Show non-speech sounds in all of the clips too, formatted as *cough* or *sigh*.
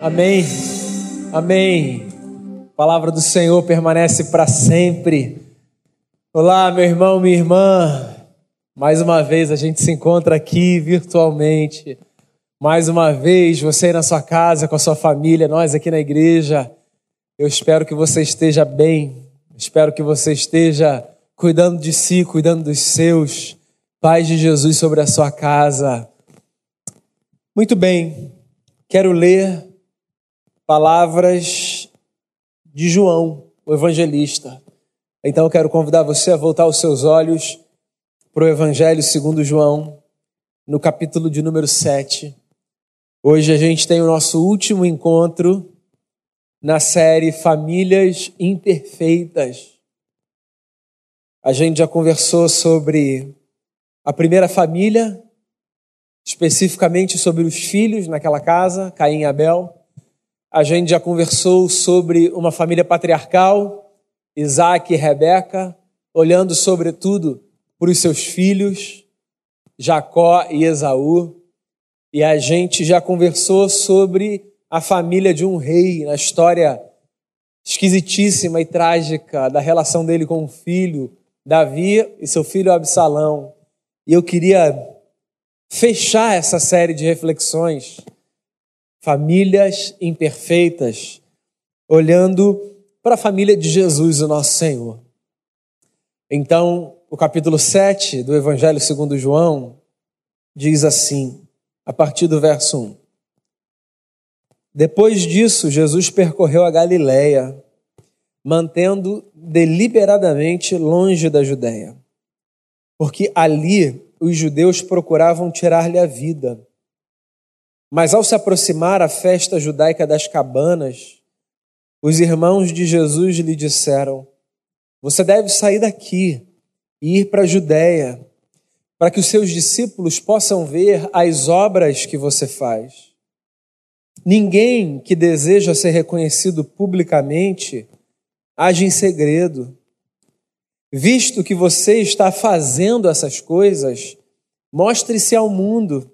Amém. Amém. A palavra do Senhor permanece para sempre. Olá, meu irmão, minha irmã. Mais uma vez a gente se encontra aqui virtualmente. Mais uma vez, você aí na sua casa, com a sua família, nós aqui na igreja. Eu espero que você esteja bem. Espero que você esteja cuidando de si, cuidando dos seus. Paz de Jesus sobre a sua casa. Muito bem. Quero ler palavras de João, o evangelista. Então eu quero convidar você a voltar os seus olhos para o Evangelho segundo João, no capítulo de número 7. Hoje a gente tem o nosso último encontro na série Famílias Imperfeitas. A gente já conversou sobre a primeira família, especificamente sobre os filhos naquela casa, Caim e Abel. A gente já conversou sobre uma família patriarcal, Isaac e Rebeca, olhando sobretudo para os seus filhos, Jacó e Esaú. E a gente já conversou sobre a família de um rei, na história esquisitíssima e trágica da relação dele com o filho, Davi, e seu filho Absalão. E eu queria fechar essa série de reflexões famílias imperfeitas, olhando para a família de Jesus, o nosso Senhor. Então, o capítulo 7 do Evangelho segundo João diz assim, a partir do verso 1. Depois disso, Jesus percorreu a Galiléia, mantendo deliberadamente longe da Judéia, porque ali os judeus procuravam tirar-lhe a vida. Mas ao se aproximar a festa judaica das cabanas, os irmãos de Jesus lhe disseram: Você deve sair daqui e ir para a Judéia, para que os seus discípulos possam ver as obras que você faz. Ninguém que deseja ser reconhecido publicamente age em segredo. Visto que você está fazendo essas coisas, mostre-se ao mundo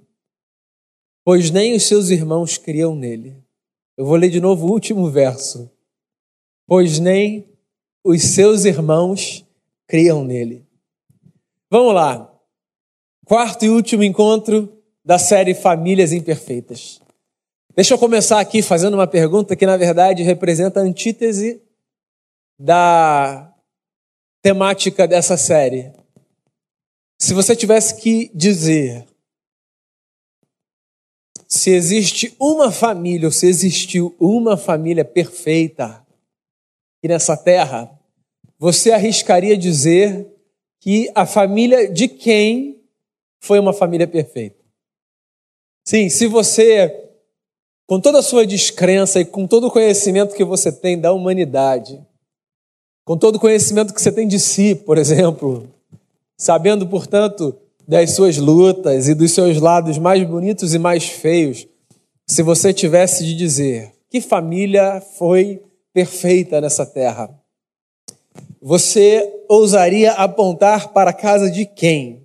pois nem os seus irmãos criam nele. Eu vou ler de novo o último verso. Pois nem os seus irmãos criam nele. Vamos lá. Quarto e último encontro da série Famílias Imperfeitas. Deixa eu começar aqui fazendo uma pergunta que, na verdade, representa a antítese da temática dessa série. Se você tivesse que dizer se existe uma família, ou se existiu uma família perfeita aqui nessa terra, você arriscaria dizer que a família de quem foi uma família perfeita? Sim, se você, com toda a sua descrença e com todo o conhecimento que você tem da humanidade, com todo o conhecimento que você tem de si, por exemplo, sabendo, portanto, das suas lutas e dos seus lados mais bonitos e mais feios, se você tivesse de dizer que família foi perfeita nessa terra, você ousaria apontar para a casa de quem?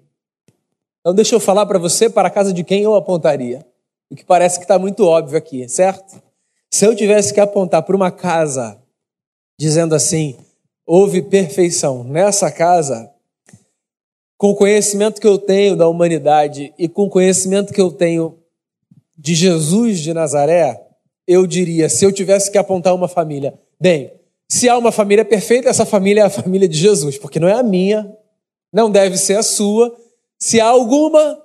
Então, deixa eu falar para você para a casa de quem eu apontaria. O que parece que está muito óbvio aqui, certo? Se eu tivesse que apontar para uma casa dizendo assim, houve perfeição nessa casa, com o conhecimento que eu tenho da humanidade e com o conhecimento que eu tenho de Jesus de Nazaré, eu diria, se eu tivesse que apontar uma família, bem, se há uma família perfeita, essa família é a família de Jesus, porque não é a minha, não deve ser a sua. Se há alguma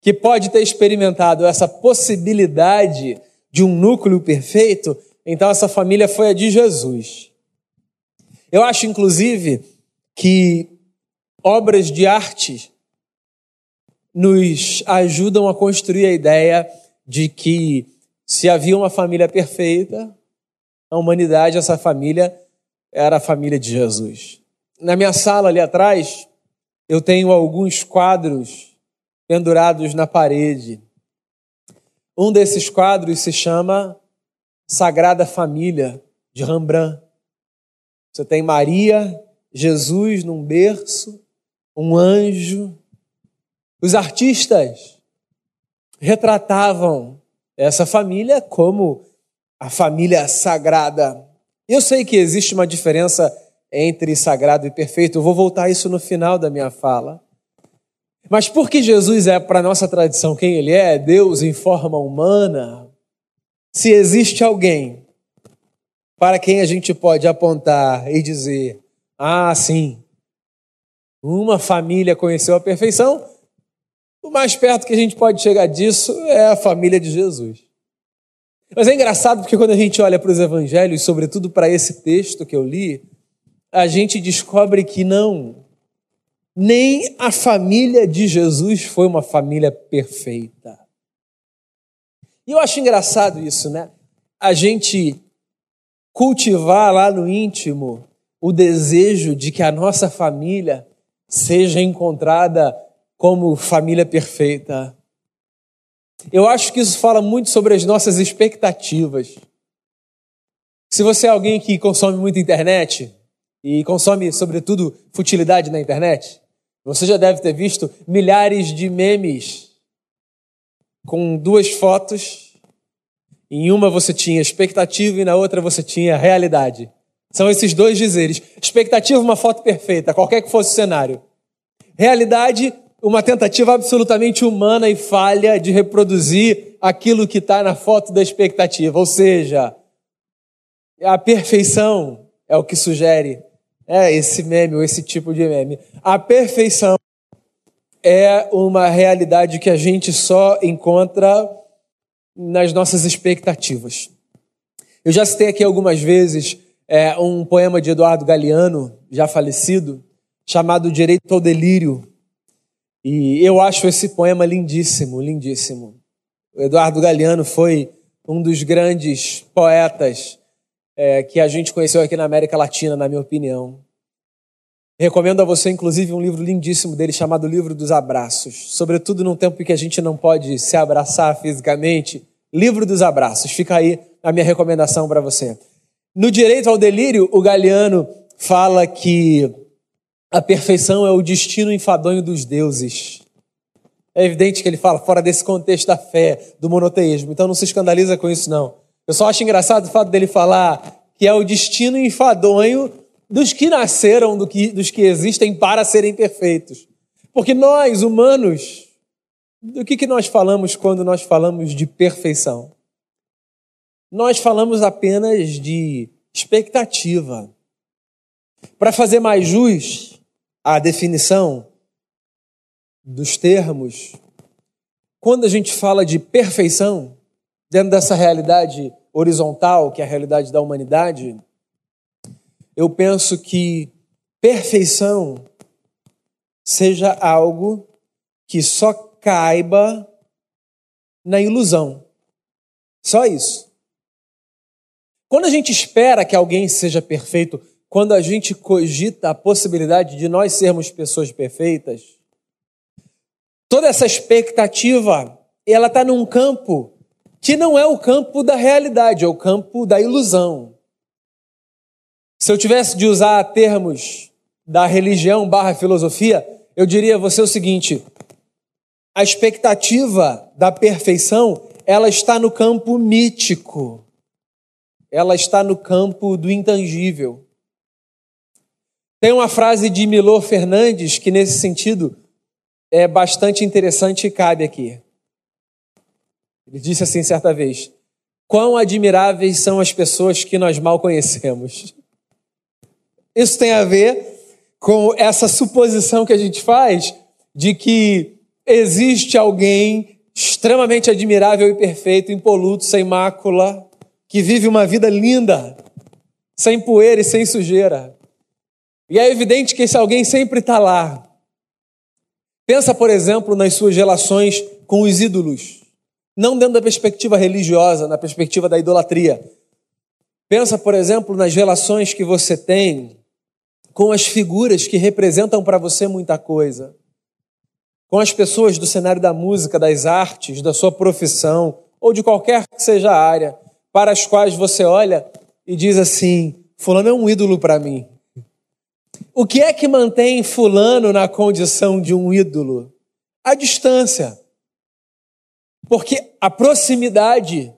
que pode ter experimentado essa possibilidade de um núcleo perfeito, então essa família foi a de Jesus. Eu acho, inclusive, que obras de arte nos ajudam a construir a ideia de que se havia uma família perfeita, a humanidade, essa família, era a família de Jesus. Na minha sala ali atrás, eu tenho alguns quadros pendurados na parede. Um desses quadros se chama Sagrada Família, de Rembrandt. Você tem Maria, Jesus num berço, um anjo. Os artistas retratavam essa família como a família sagrada. Eu sei que existe uma diferença entre sagrado e perfeito, eu vou voltar a isso no final da minha fala. Mas porque Jesus é, para nossa tradição, quem ele é, Deus em forma humana, se existe alguém para quem a gente pode apontar e dizer: ah, sim, uma família conheceu a perfeição, o mais perto que a gente pode chegar disso é a família de Jesus. Mas é engraçado porque quando a gente olha para os evangelhos, sobretudo para esse texto que eu li, a gente descobre que não, nem a família de Jesus foi uma família perfeita. E eu acho engraçado isso, né? A gente cultivar lá no íntimo o desejo de que a nossa família seja encontrada como família perfeita. Eu acho que isso fala muito sobre as nossas expectativas. Se você é alguém que consome muita internet e consome, sobretudo, futilidade na internet, você já deve ter visto milhares de memes com duas fotos. Em uma você tinha expectativa e na outra você tinha realidade. São esses dois dizeres. Expectativa, uma foto perfeita, qualquer que fosse o cenário. Realidade, uma tentativa absolutamente humana e falha de reproduzir aquilo que está na foto da expectativa. Ou seja, a perfeição é o que sugere é esse meme ou esse tipo de meme. A perfeição é uma realidade que a gente só encontra nas nossas expectativas. Eu já citei aqui algumas vezes é, um poema de Eduardo Galeano, já falecido, chamado Direito ao Delírio. E eu acho esse poema lindíssimo, lindíssimo. O Eduardo Galeano foi um dos grandes poetas é, que a gente conheceu aqui na América Latina, na minha opinião. Recomendo a você, inclusive, um livro lindíssimo dele chamado Livro dos Abraços. Sobretudo num tempo em que a gente não pode se abraçar fisicamente. Livro dos Abraços. Fica aí a minha recomendação para você. No Direito ao Delírio, o Galeano fala que a perfeição é o destino enfadonho dos deuses. É evidente que ele fala fora desse contexto da fé, do monoteísmo, então não se escandaliza com isso, não. Eu só acho engraçado o fato dele falar que é o destino enfadonho dos que nasceram, do que, dos que existem para serem perfeitos. Porque nós, humanos, do que, que nós falamos quando nós falamos de perfeição? Nós falamos apenas de expectativa. Para fazer mais jus, a definição dos termos, quando a gente fala de perfeição, dentro dessa realidade horizontal, que é a realidade da humanidade, eu penso que perfeição seja algo que só caiba na ilusão. Só isso. Quando a gente espera que alguém seja perfeito, quando a gente cogita a possibilidade de nós sermos pessoas perfeitas, toda essa expectativa, ela está num campo que não é o campo da realidade, é o campo da ilusão. Se eu tivesse de usar termos da religião barra filosofia, eu diria a você o seguinte: a expectativa da perfeição, ela está no campo mítico. Ela está no campo do intangível. Tem uma frase de Milor Fernandes que, nesse sentido, é bastante interessante e cabe aqui. Ele disse assim certa vez: Quão admiráveis são as pessoas que nós mal conhecemos. Isso tem a ver com essa suposição que a gente faz de que existe alguém extremamente admirável e perfeito, impoluto, sem mácula, que vive uma vida linda, sem poeira e sem sujeira. E é evidente que esse alguém sempre está lá. Pensa, por exemplo, nas suas relações com os ídolos. Não dentro da perspectiva religiosa, na perspectiva da idolatria. Pensa, por exemplo, nas relações que você tem com as figuras que representam para você muita coisa. Com as pessoas do cenário da música, das artes, da sua profissão, ou de qualquer que seja a área, para as quais você olha e diz assim: Fulano é um ídolo para mim. O que é que mantém Fulano na condição de um ídolo? A distância. Porque a proximidade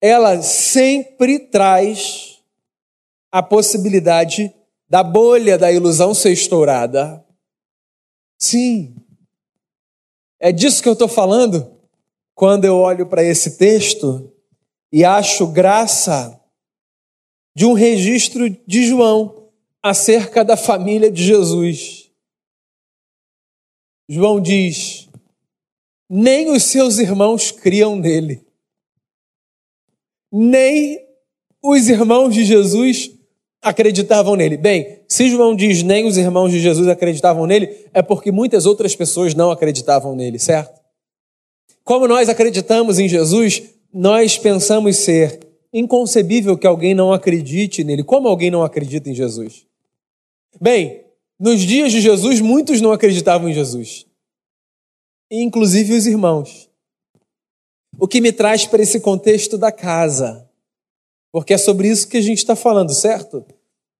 ela sempre traz a possibilidade da bolha da ilusão ser estourada. Sim, é disso que eu estou falando quando eu olho para esse texto e acho graça de um registro de João acerca da família de Jesus. João diz: nem os seus irmãos criam nele, nem os irmãos de Jesus acreditavam nele. Bem, se João diz nem os irmãos de Jesus acreditavam nele, é porque muitas outras pessoas não acreditavam nele, certo? Como nós acreditamos em Jesus, nós pensamos ser inconcebível que alguém não acredite nele. Como alguém não acredita em Jesus? Bem, nos dias de Jesus, muitos não acreditavam em Jesus, inclusive os irmãos. O que me traz para esse contexto da casa, porque é sobre isso que a gente está falando, certo?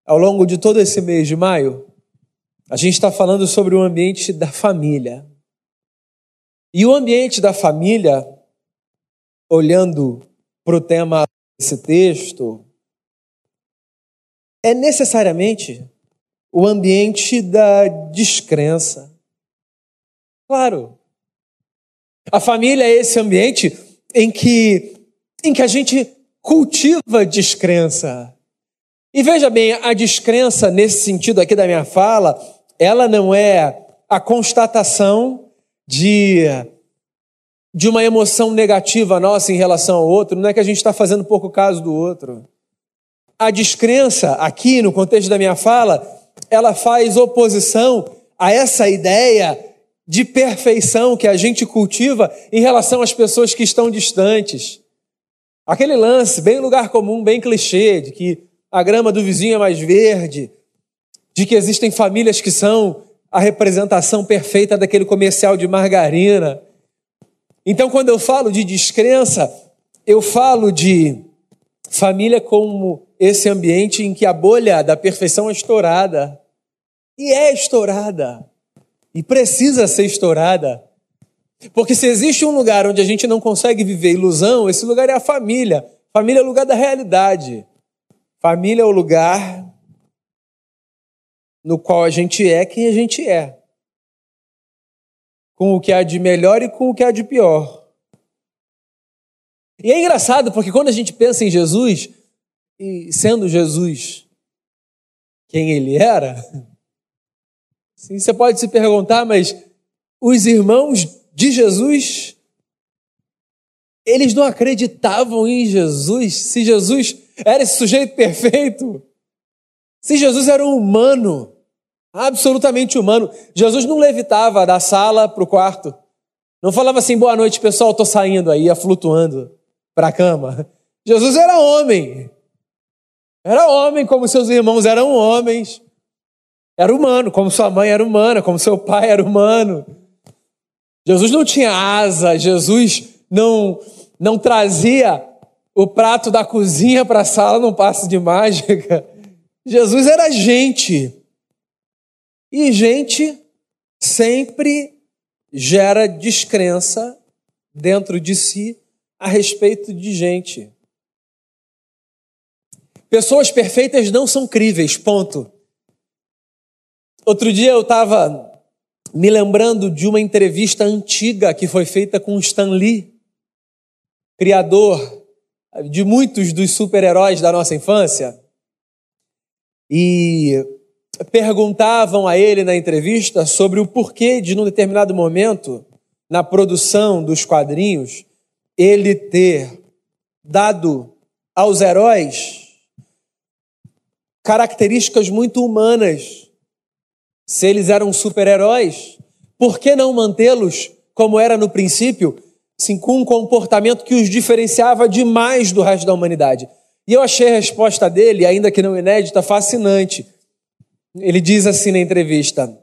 Ao longo de todo esse mês de maio, a gente está falando sobre o ambiente da família. E o ambiente da família, olhando para o tema esse texto é necessariamente o ambiente da descrença. Claro. A família é esse ambiente em que em que a gente cultiva descrença. E veja bem, a descrença nesse sentido aqui da minha fala, ela não é a constatação de de uma emoção negativa nossa em relação ao outro, não é que a gente está fazendo pouco caso do outro. A descrença, aqui no contexto da minha fala, ela faz oposição a essa ideia de perfeição que a gente cultiva em relação às pessoas que estão distantes. Aquele lance, bem lugar comum, bem clichê, de que a grama do vizinho é mais verde, de que existem famílias que são a representação perfeita daquele comercial de margarina. Então, quando eu falo de descrença, eu falo de família como esse ambiente em que a bolha da perfeição é estourada. E é estourada. E precisa ser estourada. Porque se existe um lugar onde a gente não consegue viver ilusão, esse lugar é a família. Família é o lugar da realidade. Família é o lugar no qual a gente é quem a gente é com o que há de melhor e com o que há de pior. E é engraçado porque quando a gente pensa em Jesus, e sendo Jesus quem ele era, *laughs* sim, você pode se perguntar, mas os irmãos de Jesus, eles não acreditavam em Jesus, se Jesus era esse sujeito perfeito, se Jesus era um humano, absolutamente humano. Jesus não levitava da sala para o quarto. Não falava assim, boa noite, pessoal, estou saindo aí, ia flutuando para a cama. Jesus era homem. Era homem como seus irmãos eram homens. Era humano, como sua mãe era humana, como seu pai era humano. Jesus não tinha asa, Jesus não, não trazia o prato da cozinha para a sala num passo de mágica. Jesus era gente. E gente sempre gera descrença dentro de si a respeito de gente. Pessoas perfeitas não são críveis, ponto. Outro dia eu estava me lembrando de uma entrevista antiga que foi feita com Stan Lee, criador de muitos dos super-heróis da nossa infância. E perguntavam a ele na entrevista sobre o porquê de, num determinado momento, na produção dos quadrinhos, ele ter dado aos heróis características muito humanas. Se eles eram super-heróis, por que não mantê-los como era no princípio, sim, com um comportamento que os diferenciava demais do resto da humanidade? E eu achei a resposta dele, ainda que não inédita, fascinante. Ele diz assim na entrevista: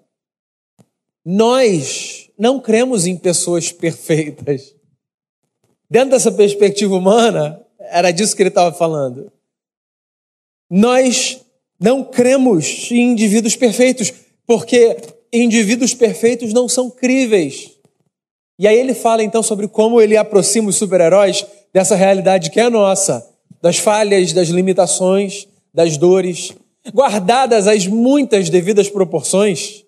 Nós não cremos em pessoas perfeitas. Dentro dessa perspectiva humana, era disso que ele estava falando. Nós não cremos em indivíduos perfeitos, porque indivíduos perfeitos não são críveis. E aí ele fala então sobre como ele aproxima os super-heróis dessa realidade que é nossa, das falhas, das limitações, das dores, guardadas as muitas devidas proporções,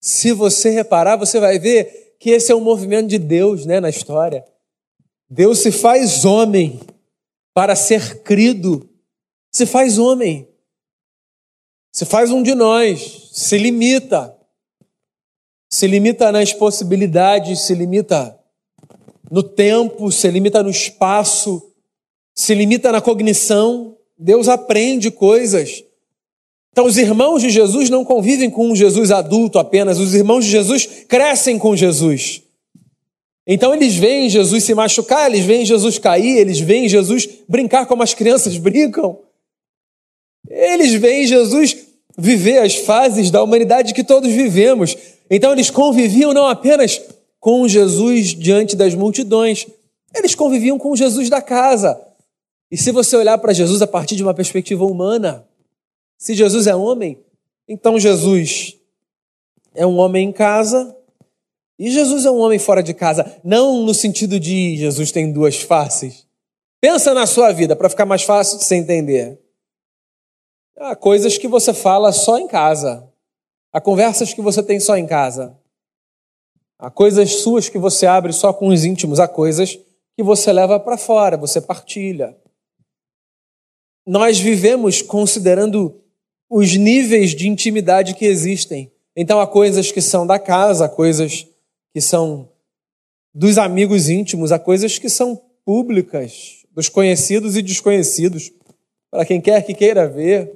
se você reparar, você vai ver que esse é um movimento de Deus né, na história. Deus se faz homem para ser crido, se faz homem, se faz um de nós, se limita, se limita nas possibilidades, se limita no tempo, se limita no espaço, se limita na cognição. Deus aprende coisas. Então, os irmãos de Jesus não convivem com um Jesus adulto apenas, os irmãos de Jesus crescem com Jesus. Então, eles veem Jesus se machucar, eles veem Jesus cair, eles veem Jesus brincar como as crianças *laughs* brincam. Eles veem Jesus viver as fases da humanidade que todos vivemos. Então, eles conviviam não apenas com Jesus diante das multidões, eles conviviam com Jesus da casa. E se você olhar para Jesus a partir de uma perspectiva humana, se Jesus é homem, então Jesus é um homem em casa e Jesus é um homem fora de casa. Não no sentido de Jesus tem duas faces. Pensa na sua vida para ficar mais fácil de você entender. Há coisas que você fala só em casa. Há conversas que você tem só em casa. Há coisas suas que você abre só com os íntimos. Há coisas que você leva para fora, você partilha nós vivemos considerando os níveis de intimidade que existem. Então há coisas que são da casa, há coisas que são dos amigos íntimos, há coisas que são públicas, dos conhecidos e desconhecidos, para quem quer que queira ver.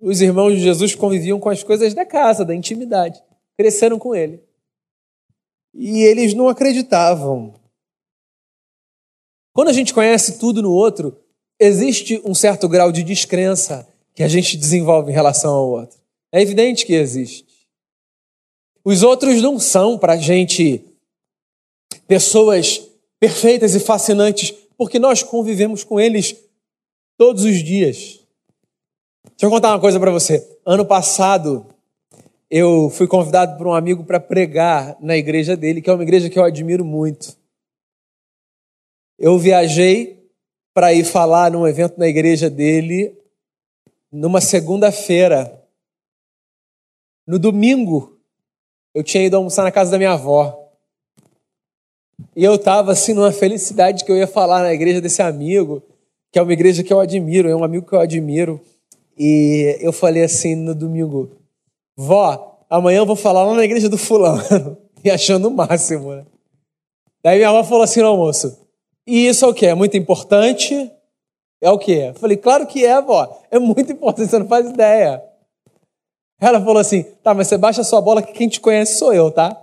Os irmãos de Jesus conviviam com as coisas da casa, da intimidade, cresceram com ele. E eles não acreditavam. Quando a gente conhece tudo no outro, existe um certo grau de descrença que a gente desenvolve em relação ao outro. É evidente que existe. Os outros não são para a gente pessoas perfeitas e fascinantes, porque nós convivemos com eles todos os dias. Deixa eu contar uma coisa para você. Ano passado, eu fui convidado por um amigo para pregar na igreja dele, que é uma igreja que eu admiro muito. Eu viajei para ir falar num evento na igreja dele numa segunda-feira. No domingo, eu tinha ido almoçar na casa da minha avó. E eu estava assim numa felicidade que eu ia falar na igreja desse amigo, que é uma igreja que eu admiro, é um amigo que eu admiro. E eu falei assim no domingo: Vó, amanhã eu vou falar lá na igreja do fulano. *laughs* E achando o máximo, né? Daí minha avó falou assim no almoço: e isso é o que? É muito importante? É o que? Eu falei, claro que é, vó. É muito importante, você não faz ideia. Ela falou assim: tá, mas você baixa sua bola que quem te conhece sou eu, tá?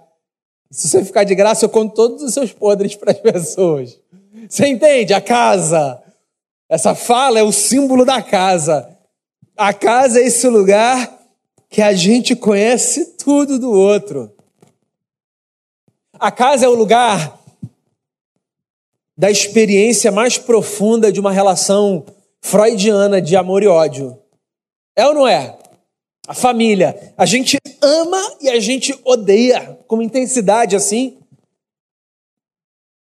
Se você ficar de graça, eu conto todos os seus podres *laughs* para as pessoas. Você entende? A casa. Essa fala é o símbolo da casa. A casa é esse lugar que a gente conhece tudo do outro. A casa é o lugar da experiência mais profunda de uma relação freudiana de amor e ódio. É ou não é? A família. A gente ama e a gente odeia com intensidade assim.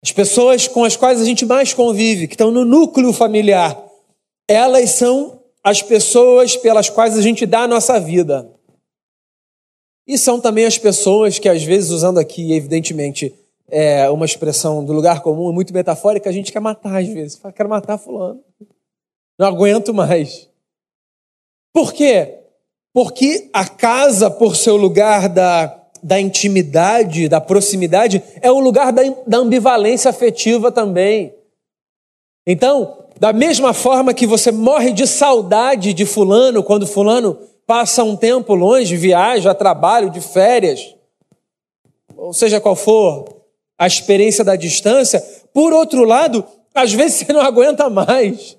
As pessoas com as quais a gente mais convive, que estão no núcleo familiar, elas são as pessoas pelas quais a gente dá a nossa vida. E são também as pessoas que, às vezes, usando aqui, evidentemente, é, uma expressão do lugar comum, muito metafórica, a gente quer matar às vezes. Fala, quero matar fulano. Não aguento mais. Por quê? Porque a casa, por seu lugar da, da intimidade, da proximidade, é o lugar da, da ambivalência afetiva também. Então, da mesma forma que você morre de saudade de fulano quando fulano passa um tempo longe, viaja, trabalho, de férias, ou seja qual for, a experiência da distância. Por outro lado, às vezes você não *laughs* aguenta mais.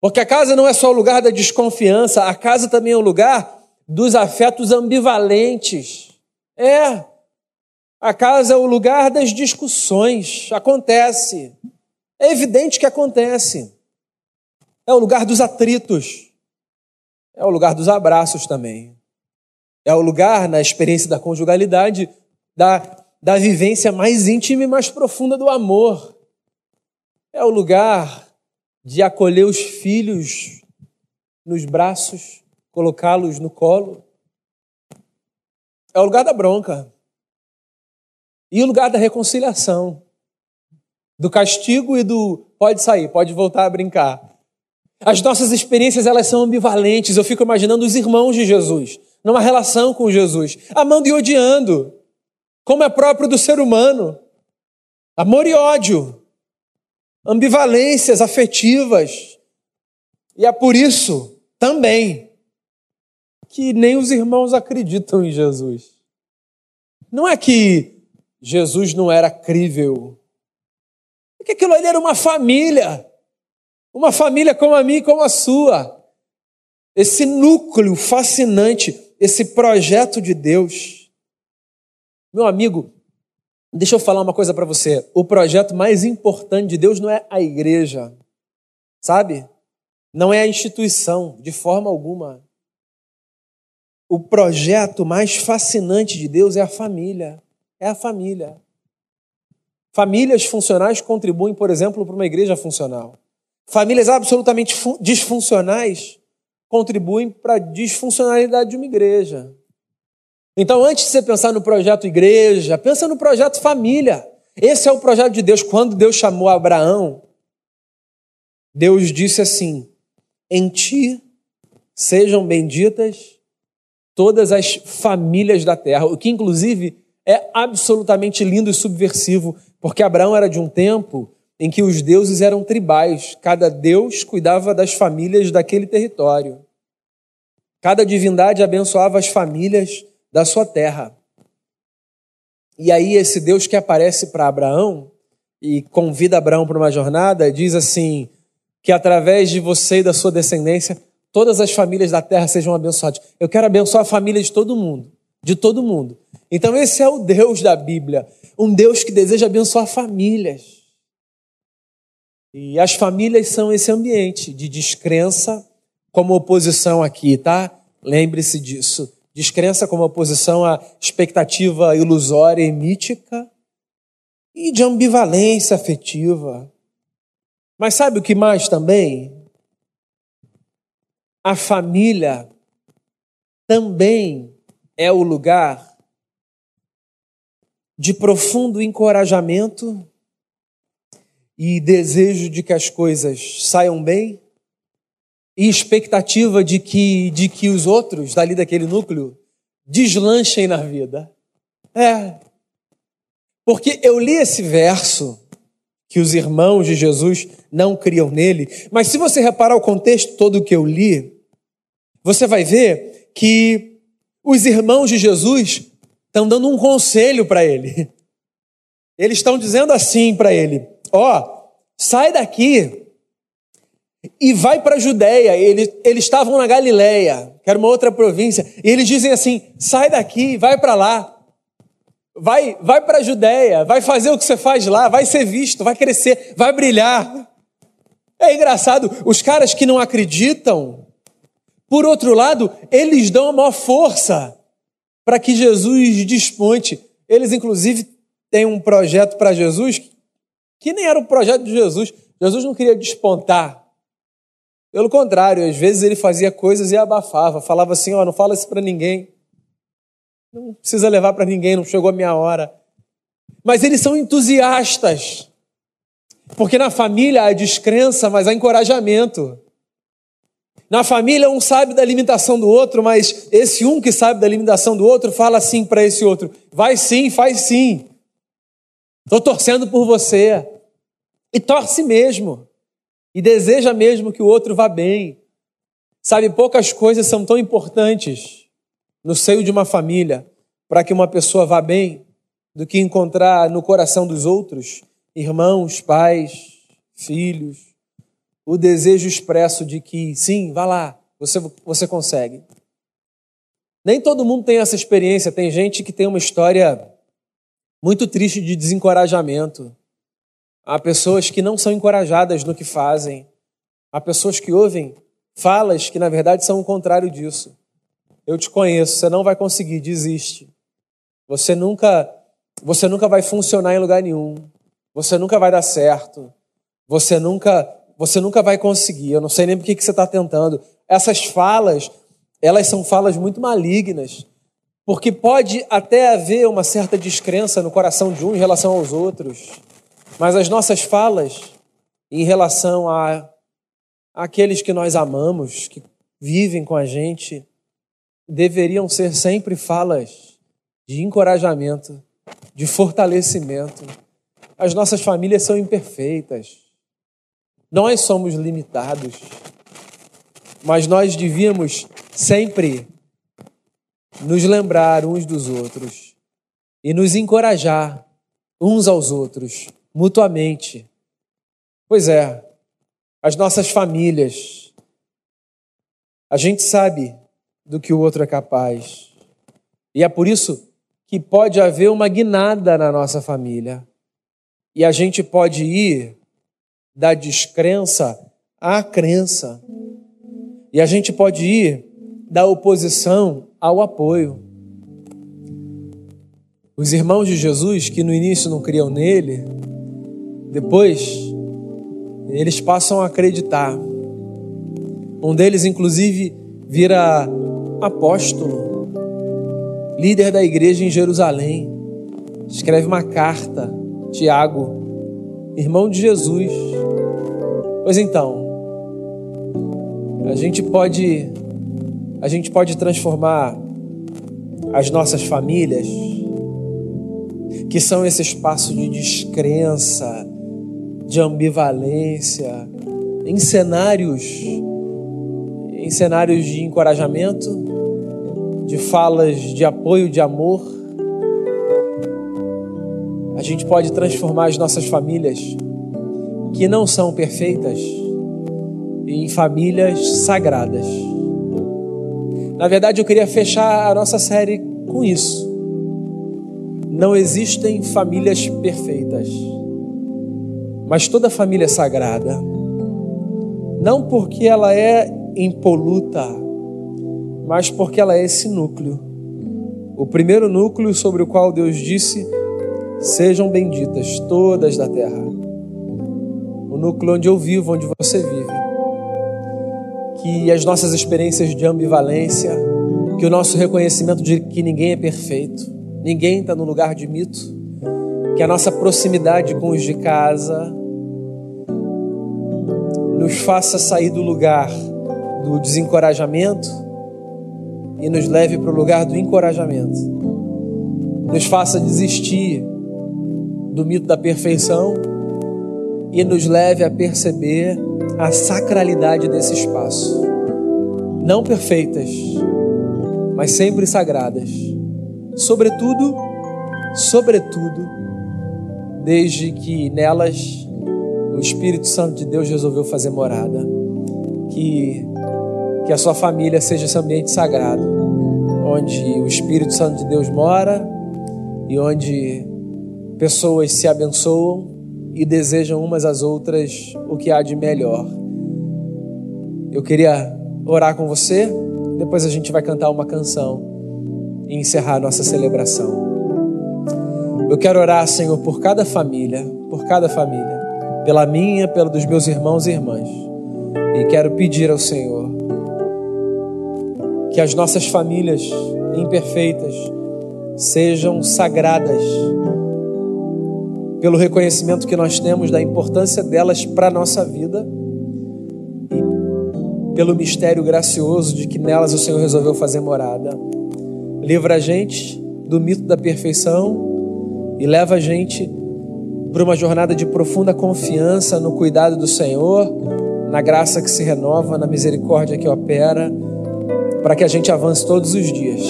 Porque a casa não é só o lugar da desconfiança, a casa também é o lugar dos afetos ambivalentes. É. A casa é o lugar das discussões. Acontece. É evidente que acontece. É o lugar dos atritos. É o lugar dos abraços também. É o lugar, na experiência da conjugalidade, da da vivência mais íntima e mais profunda do amor. É o lugar de acolher os filhos nos braços, colocá-los no colo. É o lugar da bronca. E o lugar da reconciliação. Do castigo e do pode sair, pode voltar a brincar. As nossas experiências elas são ambivalentes. Eu fico imaginando os irmãos de Jesus, numa relação com Jesus, amando e odiando, como é próprio do ser humano. Amor e ódio, ambivalências afetivas. E é por isso também que nem os irmãos acreditam em Jesus. Não é que Jesus não era crível, é que aquilo ali era uma família. Uma família como a minha e como a sua. Esse núcleo fascinante, esse projeto de Deus. Meu amigo, deixa eu falar uma coisa para você. O projeto mais importante de Deus não é a igreja, sabe? Não é a instituição, de forma alguma. O projeto mais fascinante de Deus é a família. É a família. Famílias funcionais contribuem, por exemplo, para uma igreja funcional. Famílias absolutamente disfuncionais contribuem para a disfuncionalidade de uma igreja. Então, antes de você pensar no projeto igreja, pensa no projeto família. Esse é o projeto de Deus. Quando Deus chamou Abraão, Deus disse assim: Em ti sejam benditas todas as famílias da terra, o que inclusive é absolutamente lindo e subversivo, porque Abraão era de um tempo em que os deuses eram tribais, cada deus cuidava das famílias daquele território. Cada divindade abençoava as famílias da sua terra. E aí, esse Deus que aparece para Abraão e convida Abraão para uma jornada, diz assim: que através de você e da sua descendência, todas as famílias da terra sejam abençoadas. Eu quero abençoar a família de todo mundo, de todo mundo. Então, esse é o Deus da Bíblia, um Deus que deseja abençoar famílias. E as famílias são esse ambiente de descrença como oposição aqui, tá? Lembre-se disso. Descrença como oposição à expectativa ilusória e mítica e de ambivalência afetiva. Mas sabe o que mais também? A família também é o lugar de profundo encorajamento e desejo de que as coisas saiam bem e expectativa de que, de que os outros dali daquele núcleo deslanchem na vida. É. Porque eu li esse verso que os irmãos de Jesus não criam nele, mas se você reparar o contexto todo que eu li, você vai ver que os irmãos de Jesus estão dando um conselho para ele. Eles estão dizendo assim para ele: ó, oh, sai daqui e vai para a Judéia. Eles, eles estavam na Galileia, que era uma outra província, e eles dizem assim: sai daqui, vai para lá. Vai, vai para a Judéia, vai fazer o que você faz lá, vai ser visto, vai crescer, vai brilhar. É engraçado, os caras que não acreditam, por outro lado, eles dão a maior força para que Jesus desponte. Eles, inclusive, têm um projeto para Jesus que nem era o projeto de Jesus. Jesus não queria despontar. Pelo contrário, às vezes ele fazia coisas e abafava, falava assim: ó, oh, não fala isso para ninguém. Não precisa levar para ninguém, não chegou a minha hora. Mas eles são entusiastas. Porque na família há descrença, mas há encorajamento. Na família, um sabe da limitação do outro, mas esse um que sabe da limitação do outro fala assim para esse outro: vai sim, faz sim. Estou torcendo por você. E torce mesmo. E deseja mesmo que o outro vá bem. Sabe, poucas coisas são tão importantes no seio de uma família para que uma pessoa vá bem do que encontrar no coração dos outros, irmãos, pais, filhos, o desejo expresso de que sim, vá lá, você, você consegue. Nem todo mundo tem essa experiência, tem gente que tem uma história muito triste de desencorajamento. Há pessoas que não são encorajadas no que fazem. Há pessoas que ouvem falas que, na verdade, são o contrário disso. Eu te conheço, você não vai conseguir, desiste. Você nunca, você nunca vai funcionar em lugar nenhum. Você nunca vai dar certo. Você nunca, você nunca vai conseguir. Eu não sei nem por que você está tentando. Essas falas, elas são falas muito malignas, porque pode até haver uma certa descrença no coração de um em relação aos outros, mas as nossas falas em relação a aqueles que nós amamos, que vivem com a gente, deveriam ser sempre falas de encorajamento, de fortalecimento. As nossas famílias são imperfeitas. Nós somos limitados. Mas nós devíamos sempre nos lembrar uns dos outros e nos encorajar uns aos outros, mutuamente. Pois é, as nossas famílias, a gente sabe do que o outro é capaz. E é por isso que pode haver uma guinada na nossa família. E a gente pode ir da descrença à crença. E a gente pode ir da oposição ao apoio. Os irmãos de Jesus, que no início não criam nele, depois eles passam a acreditar. Um deles, inclusive, vira apóstolo, líder da igreja em Jerusalém. Escreve uma carta, Tiago, irmão de Jesus. Pois então, a gente pode a gente pode transformar as nossas famílias, que são esse espaço de descrença, de ambivalência, em cenários em cenários de encorajamento, de falas de apoio, de amor. A gente pode transformar as nossas famílias, que não são perfeitas, em famílias sagradas. Na verdade, eu queria fechar a nossa série com isso. Não existem famílias perfeitas, mas toda família é sagrada. Não porque ela é impoluta, mas porque ela é esse núcleo. O primeiro núcleo sobre o qual Deus disse: Sejam benditas todas da terra. O núcleo onde eu vivo, onde você vive. Que as nossas experiências de ambivalência, que o nosso reconhecimento de que ninguém é perfeito, ninguém está no lugar de mito, que a nossa proximidade com os de casa nos faça sair do lugar do desencorajamento e nos leve para o lugar do encorajamento. Nos faça desistir do mito da perfeição e nos leve a perceber a sacralidade desse espaço. Não perfeitas, mas sempre sagradas. Sobretudo, sobretudo, desde que nelas o Espírito Santo de Deus resolveu fazer morada. Que que a sua família seja esse ambiente sagrado, onde o Espírito Santo de Deus mora e onde pessoas se abençoam e desejam umas às outras o que há de melhor. Eu queria orar com você, depois a gente vai cantar uma canção e encerrar nossa celebração. Eu quero orar, Senhor, por cada família, por cada família, pela minha, pela dos meus irmãos e irmãs. E quero pedir ao Senhor que as nossas famílias imperfeitas sejam sagradas pelo reconhecimento que nós temos da importância delas para a nossa vida e pelo mistério gracioso de que nelas o Senhor resolveu fazer morada. Livra a gente do mito da perfeição e leva a gente para uma jornada de profunda confiança no cuidado do Senhor, na graça que se renova, na misericórdia que opera para que a gente avance todos os dias,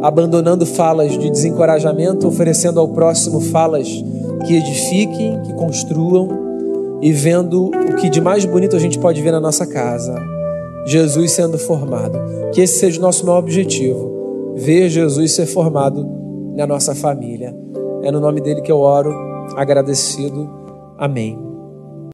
abandonando falas de desencorajamento, oferecendo ao próximo falas que edifiquem, que construam e vendo o que de mais bonito a gente pode ver na nossa casa. Jesus sendo formado. Que esse seja o nosso maior objetivo, ver Jesus ser formado na nossa família. É no nome dele que eu oro, agradecido. Amém.